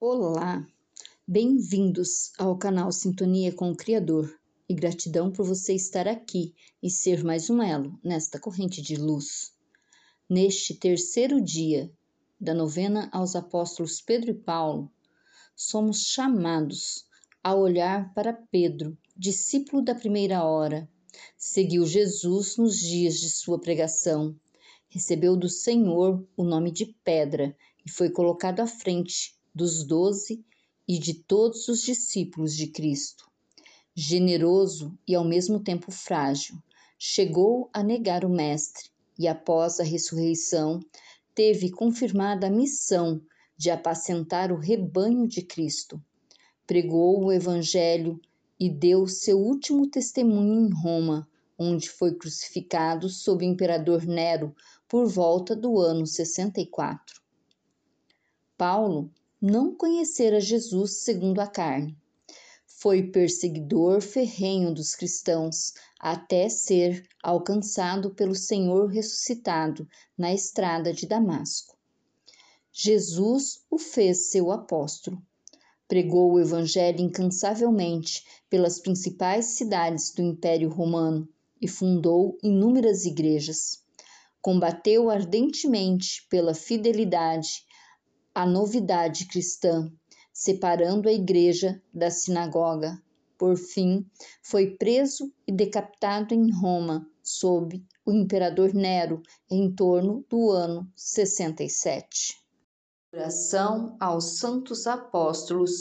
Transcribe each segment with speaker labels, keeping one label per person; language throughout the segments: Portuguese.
Speaker 1: Olá, bem-vindos ao canal Sintonia com o Criador e gratidão por você estar aqui e ser mais um elo nesta corrente de luz. Neste terceiro dia da novena aos apóstolos Pedro e Paulo, somos chamados a olhar para Pedro, discípulo da primeira hora. Seguiu Jesus nos dias de sua pregação, recebeu do Senhor o nome de Pedra e foi colocado à frente dos doze e de todos os discípulos de Cristo. Generoso e ao mesmo tempo frágil, chegou a negar o Mestre e, após a ressurreição, teve confirmada a missão de apacentar o rebanho de Cristo. Pregou o Evangelho e deu seu último testemunho em Roma, onde foi crucificado sob o imperador Nero por volta do ano 64. Paulo não conhecera Jesus segundo a carne. Foi perseguidor ferrenho dos cristãos, até ser alcançado pelo Senhor ressuscitado na estrada de Damasco. Jesus o fez seu apóstolo. Pregou o Evangelho incansavelmente pelas principais cidades do Império Romano e fundou inúmeras igrejas. Combateu ardentemente pela fidelidade a novidade cristã, separando a igreja da sinagoga. Por fim, foi preso e decapitado em Roma, sob o imperador Nero, em torno do ano 67. Oração aos santos apóstolos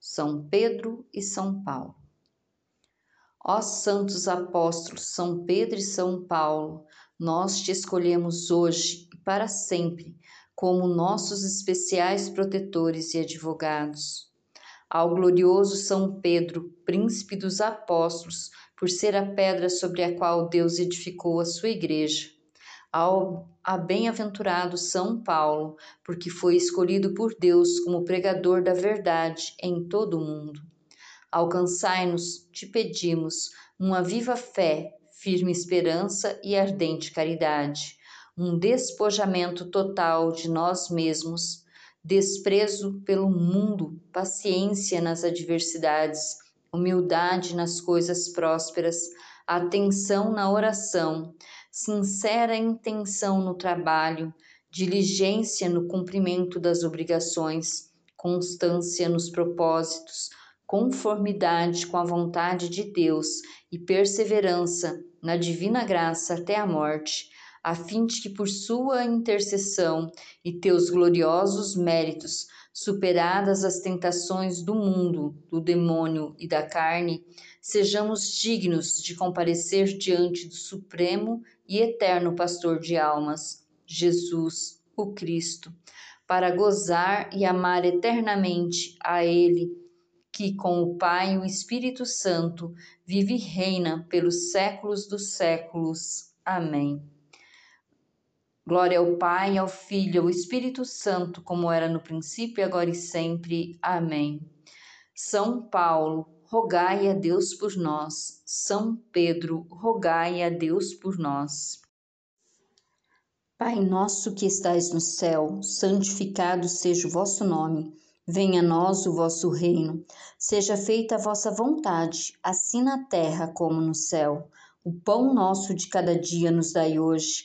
Speaker 1: São Pedro e São Paulo. Ó santos apóstolos São Pedro e São Paulo, nós te escolhemos hoje e para sempre como nossos especiais protetores e advogados. Ao glorioso São Pedro, príncipe dos apóstolos, por ser a pedra sobre a qual Deus edificou a sua igreja. Ao a bem-aventurado São Paulo, porque foi escolhido por Deus como pregador da verdade em todo o mundo. Alcançai-nos, te pedimos, uma viva fé, firme esperança e ardente caridade um despojamento total de nós mesmos, desprezo pelo mundo, paciência nas adversidades, humildade nas coisas prósperas, atenção na oração, sincera intenção no trabalho, diligência no cumprimento das obrigações, constância nos propósitos, conformidade com a vontade de Deus e perseverança na divina graça até a morte a fim de que por sua intercessão e teus gloriosos méritos, superadas as tentações do mundo, do demônio e da carne, sejamos dignos de comparecer diante do Supremo e Eterno Pastor de almas, Jesus, o Cristo, para gozar e amar eternamente a Ele, que com o Pai e o Espírito Santo vive e reina pelos séculos dos séculos. Amém. Glória ao Pai, ao Filho, ao Espírito Santo, como era no princípio, agora e sempre. Amém. São Paulo, rogai a Deus por nós. São Pedro, rogai a Deus por nós. Pai nosso que estais no céu, santificado seja o vosso nome. Venha a nós o vosso reino. Seja feita a vossa vontade, assim na terra como no céu. O pão nosso de cada dia nos dai hoje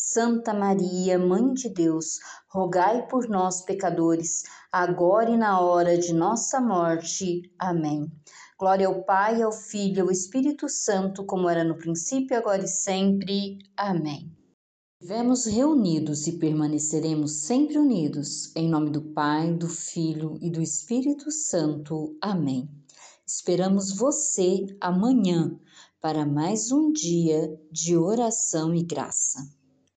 Speaker 1: Santa Maria, Mãe de Deus, rogai por nós, pecadores, agora e na hora de nossa morte. Amém. Glória ao Pai, ao Filho e ao Espírito Santo, como era no princípio, agora e sempre. Amém. Vivemos reunidos e permaneceremos sempre unidos, em nome do Pai, do Filho e do Espírito Santo. Amém. Esperamos você amanhã para mais um dia de oração e graça.